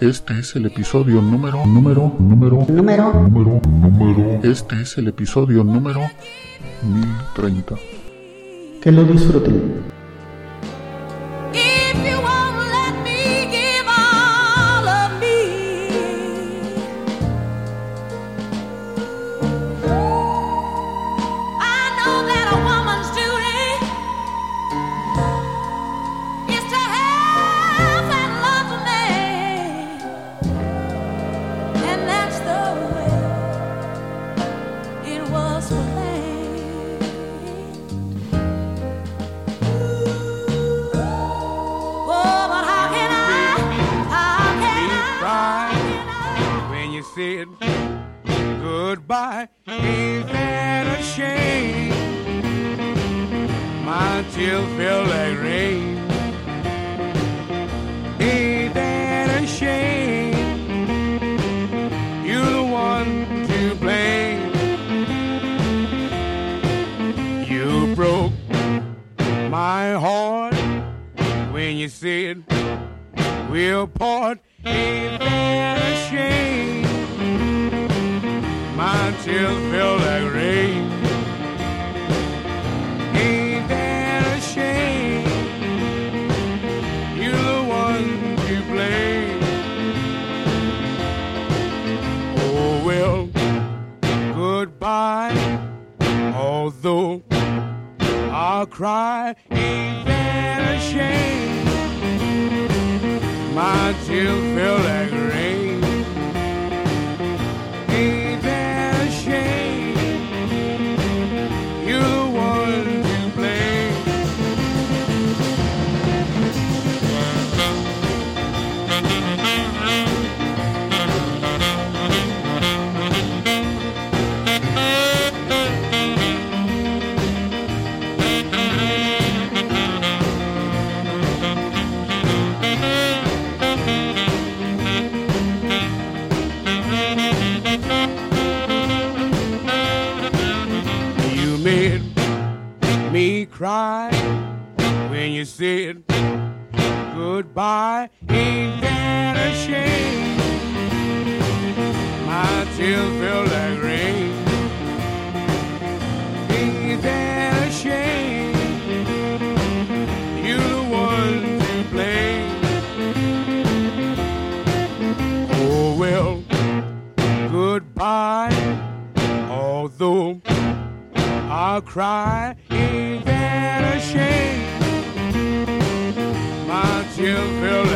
Este es el episodio número, número, número, Número. número, número. Este es el episodio número 1030. Que lo disfruten. Ain't that a shame? My tears feel like rain. Ain't that a shame? You're the one to blame. You broke my heart when you said we'll part. Ain't that a shame? Tears feel like rain. Said goodbye. Ain't that a shame? My tears feel like rain. Ain't that a shame? You're the one to blame. Oh well, goodbye. Although I'll cry, ain't that a shame? Tears feel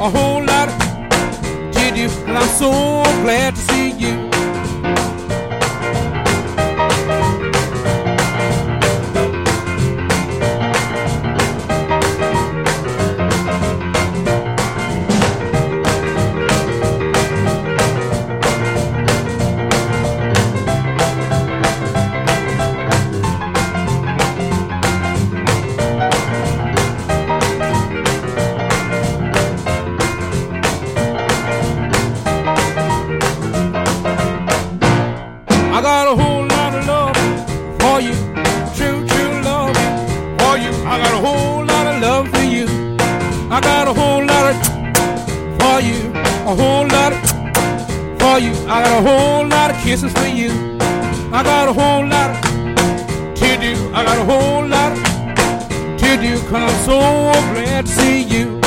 a whole lot. Did you? And I'm so glad to see you. I got a whole lot of kisses for you. I got a whole lot to do. I got a whole lot to do. Cause I'm so glad to see you.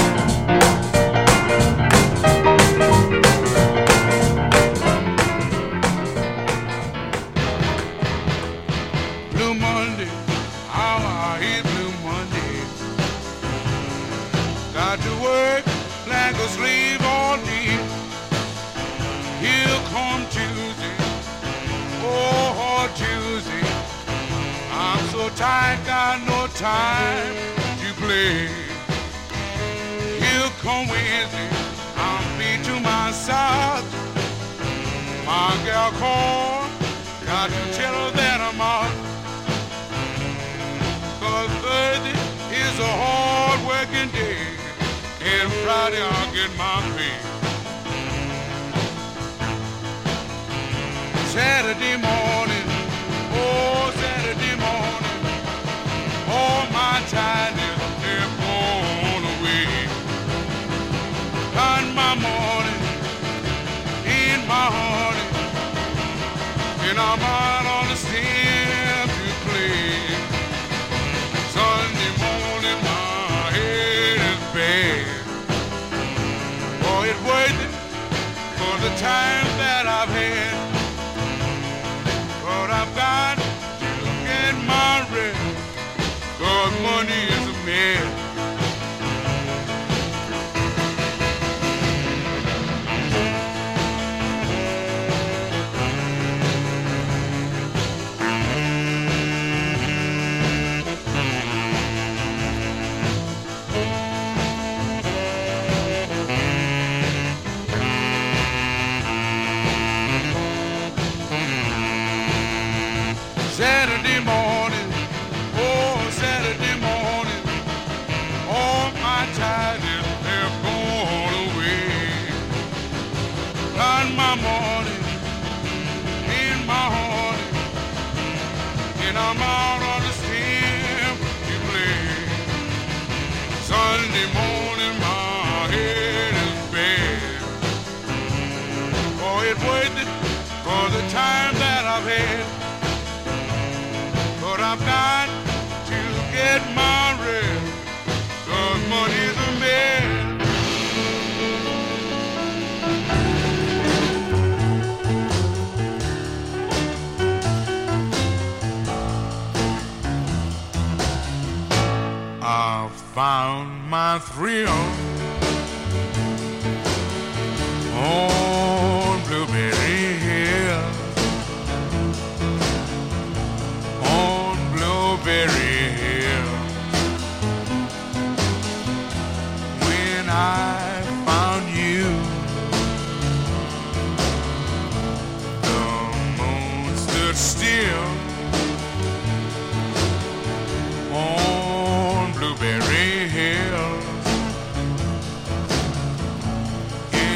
Rock our corn, got to tell her that I'm out. Cause Thursday is a hard working day, and Friday I'll get my pay. Saturday morning, oh Saturday morning, all my time. time. I've got to get my cause money's a man. I've found my thrill. Oh.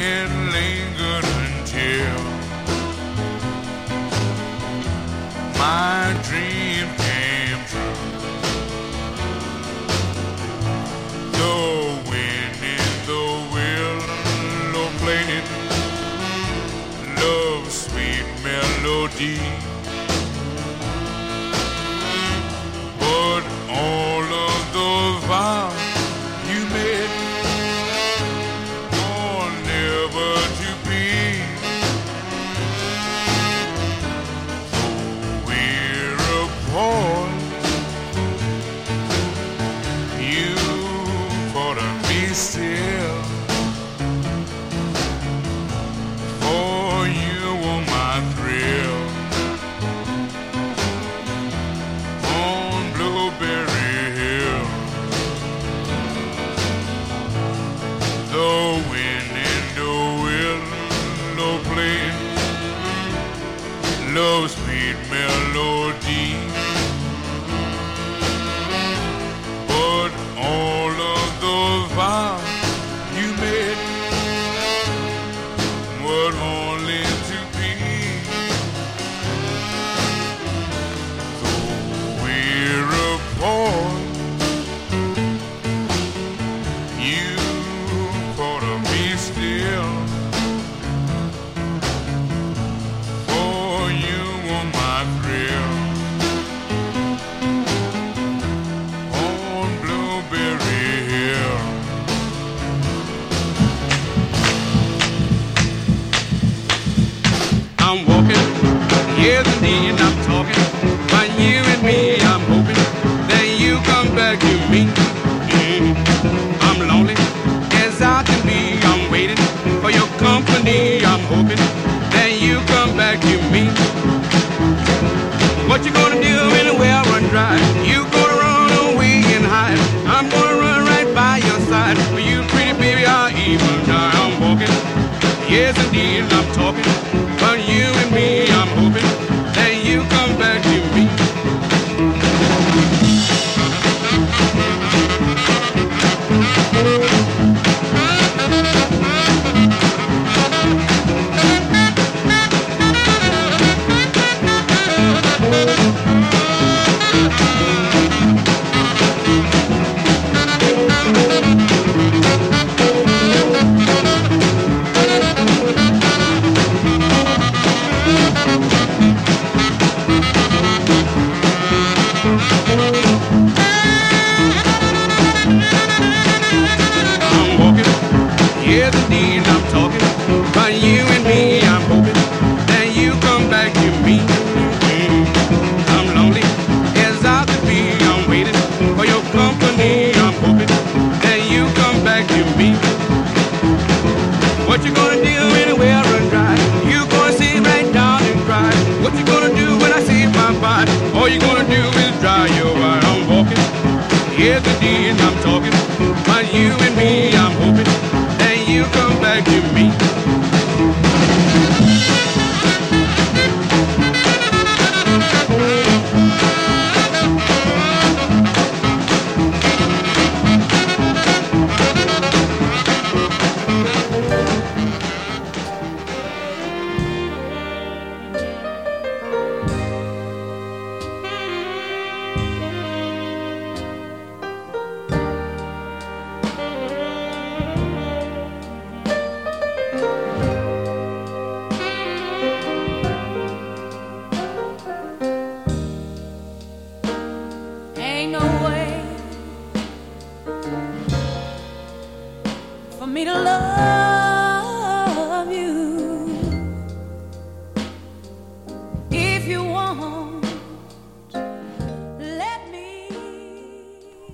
it lingered until my dream came true. The wind in the willow played love's sweet melody. low sweet melody. real.